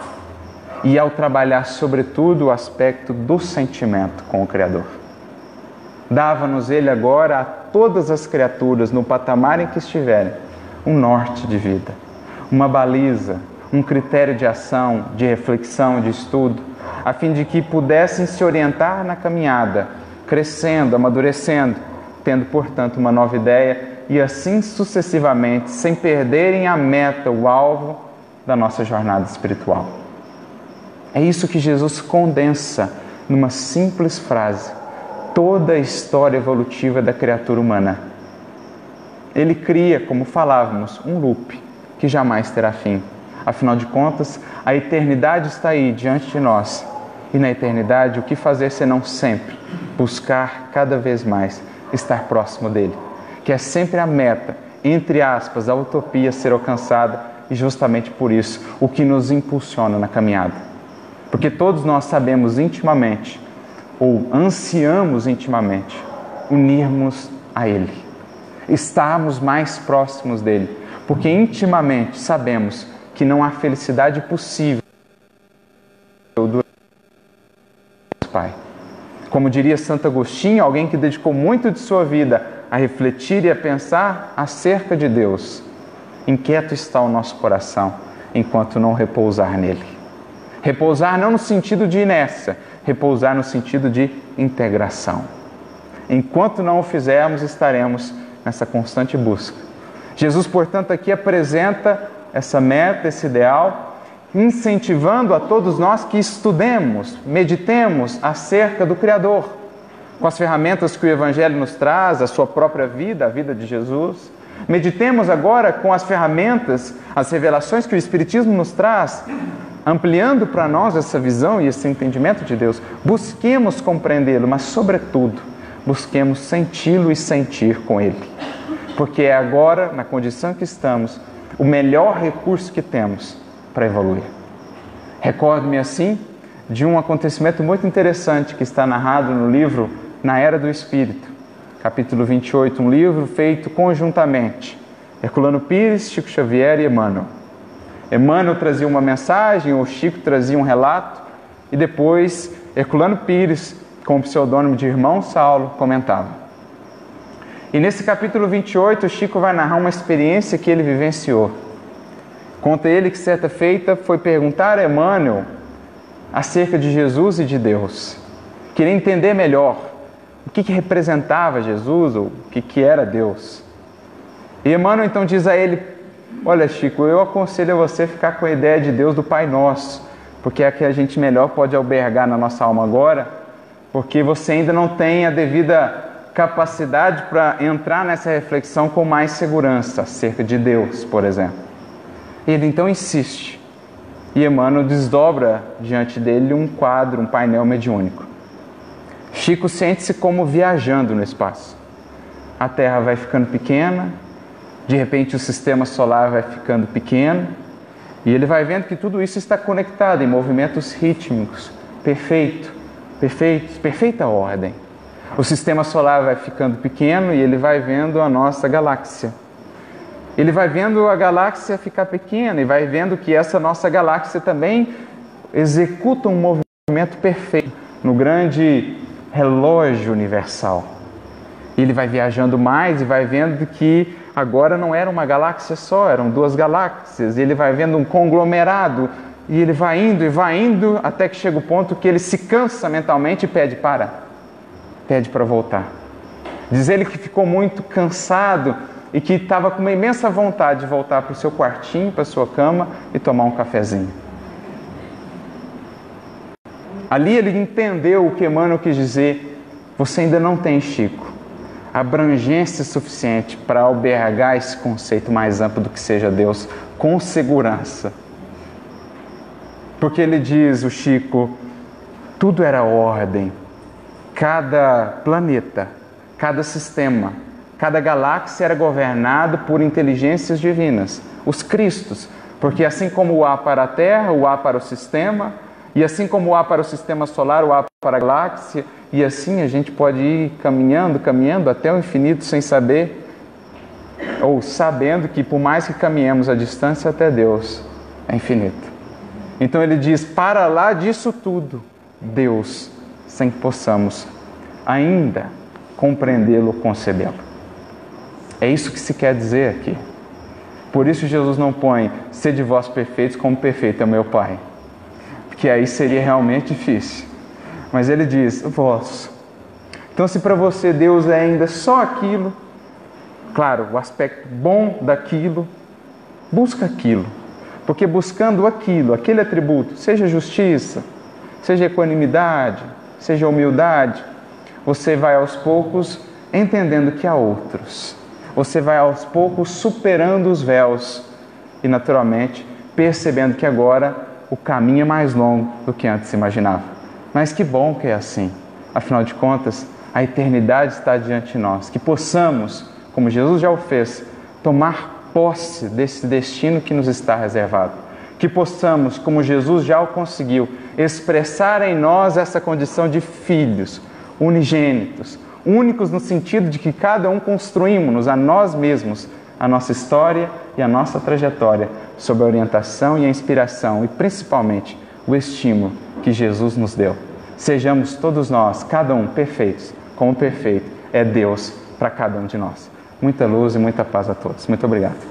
e ao trabalhar, sobretudo, o aspecto do sentimento com o Criador. Dava-nos Ele agora a todas as criaturas, no patamar em que estiverem, um norte de vida, uma baliza, um critério de ação, de reflexão, de estudo, a fim de que pudessem se orientar na caminhada, crescendo, amadurecendo, tendo, portanto, uma nova ideia e assim sucessivamente, sem perderem a meta, o alvo da nossa jornada espiritual. É isso que Jesus condensa numa simples frase toda a história evolutiva da criatura humana. Ele cria, como falávamos, um loop que jamais terá fim. Afinal de contas, a eternidade está aí diante de nós. E na eternidade, o que fazer senão sempre buscar cada vez mais estar próximo dele, que é sempre a meta, entre aspas, a utopia ser alcançada e justamente por isso o que nos impulsiona na caminhada. Porque todos nós sabemos intimamente, ou ansiamos intimamente, unirmos a Ele, estarmos mais próximos dele, porque intimamente sabemos que não há felicidade possível do Pai. Como diria Santo Agostinho, alguém que dedicou muito de sua vida a refletir e a pensar acerca de Deus, inquieto está o nosso coração enquanto não repousar nele. Repousar não no sentido de inércia, repousar no sentido de integração. Enquanto não o fizermos, estaremos nessa constante busca. Jesus, portanto, aqui apresenta essa meta, esse ideal, incentivando a todos nós que estudemos, meditemos acerca do Criador, com as ferramentas que o Evangelho nos traz, a sua própria vida, a vida de Jesus. Meditemos agora com as ferramentas, as revelações que o Espiritismo nos traz ampliando para nós essa visão e esse entendimento de Deus, busquemos compreendê-lo, mas, sobretudo, busquemos senti-lo e sentir com Ele. Porque é agora, na condição que estamos, o melhor recurso que temos para evoluir. Recordo-me assim de um acontecimento muito interessante que está narrado no livro Na Era do Espírito, capítulo 28, um livro feito conjuntamente. Herculano Pires, Chico Xavier e Emmanuel. Emmanuel trazia uma mensagem, o Chico trazia um relato, e depois Herculano Pires, com o pseudônimo de Irmão Saulo, comentava. E nesse capítulo 28, o Chico vai narrar uma experiência que ele vivenciou. Conta ele que certa feita foi perguntar a Emmanuel acerca de Jesus e de Deus. Queria entender melhor o que, que representava Jesus ou o que, que era Deus. E Emmanuel então diz a ele: Olha, Chico, eu aconselho a você ficar com a ideia de Deus do Pai Nosso, porque é a que a gente melhor pode albergar na nossa alma agora, porque você ainda não tem a devida capacidade para entrar nessa reflexão com mais segurança acerca de Deus, por exemplo. Ele então insiste. E Emmanuel desdobra diante dele um quadro, um painel mediúnico. Chico sente-se como viajando no espaço. A Terra vai ficando pequena, de repente o sistema solar vai ficando pequeno e ele vai vendo que tudo isso está conectado em movimentos rítmicos, perfeito, perfeito, perfeita ordem. O sistema solar vai ficando pequeno e ele vai vendo a nossa galáxia. Ele vai vendo a galáxia ficar pequena e vai vendo que essa nossa galáxia também executa um movimento perfeito no grande relógio universal. Ele vai viajando mais e vai vendo que agora não era uma galáxia só, eram duas galáxias. Ele vai vendo um conglomerado e ele vai indo e vai indo até que chega o ponto que ele se cansa mentalmente e pede para, pede para voltar. Diz ele que ficou muito cansado e que estava com uma imensa vontade de voltar para o seu quartinho, para a sua cama e tomar um cafezinho. Ali ele entendeu o que Emmanuel quis dizer. Você ainda não tem, Chico, abrangência suficiente para albergar esse conceito mais amplo do que seja Deus com segurança. Porque ele diz, o Chico, tudo era ordem. Cada planeta, cada sistema, cada galáxia era governado por inteligências divinas, os Cristos. Porque assim como o há para a Terra, o há para o sistema, e assim como há para o sistema solar, o há para a galáxia, e assim a gente pode ir caminhando, caminhando até o infinito sem saber, ou sabendo que por mais que caminhemos a distância até Deus, é infinito. Então ele diz: para lá disso tudo, Deus, sem que possamos ainda compreendê-lo, concebê-lo. É isso que se quer dizer aqui. Por isso Jesus não põe de vós perfeitos como perfeito é meu Pai que aí seria realmente difícil. Mas ele diz: vós. Então, se para você Deus é ainda só aquilo, claro, o aspecto bom daquilo, busca aquilo. Porque buscando aquilo, aquele atributo, seja justiça, seja equanimidade, seja humildade, você vai aos poucos entendendo que há outros. Você vai aos poucos superando os véus e, naturalmente, percebendo que agora o caminho é mais longo do que antes se imaginava. Mas que bom que é assim. Afinal de contas, a eternidade está diante de nós. Que possamos, como Jesus já o fez, tomar posse desse destino que nos está reservado. Que possamos, como Jesus já o conseguiu, expressar em nós essa condição de filhos, unigênitos, únicos no sentido de que cada um construímos a nós mesmos a nossa história e a nossa trajetória sob a orientação e a inspiração e principalmente o estímulo que Jesus nos deu. Sejamos todos nós, cada um, perfeitos, como perfeito é Deus para cada um de nós. Muita luz e muita paz a todos. Muito obrigado.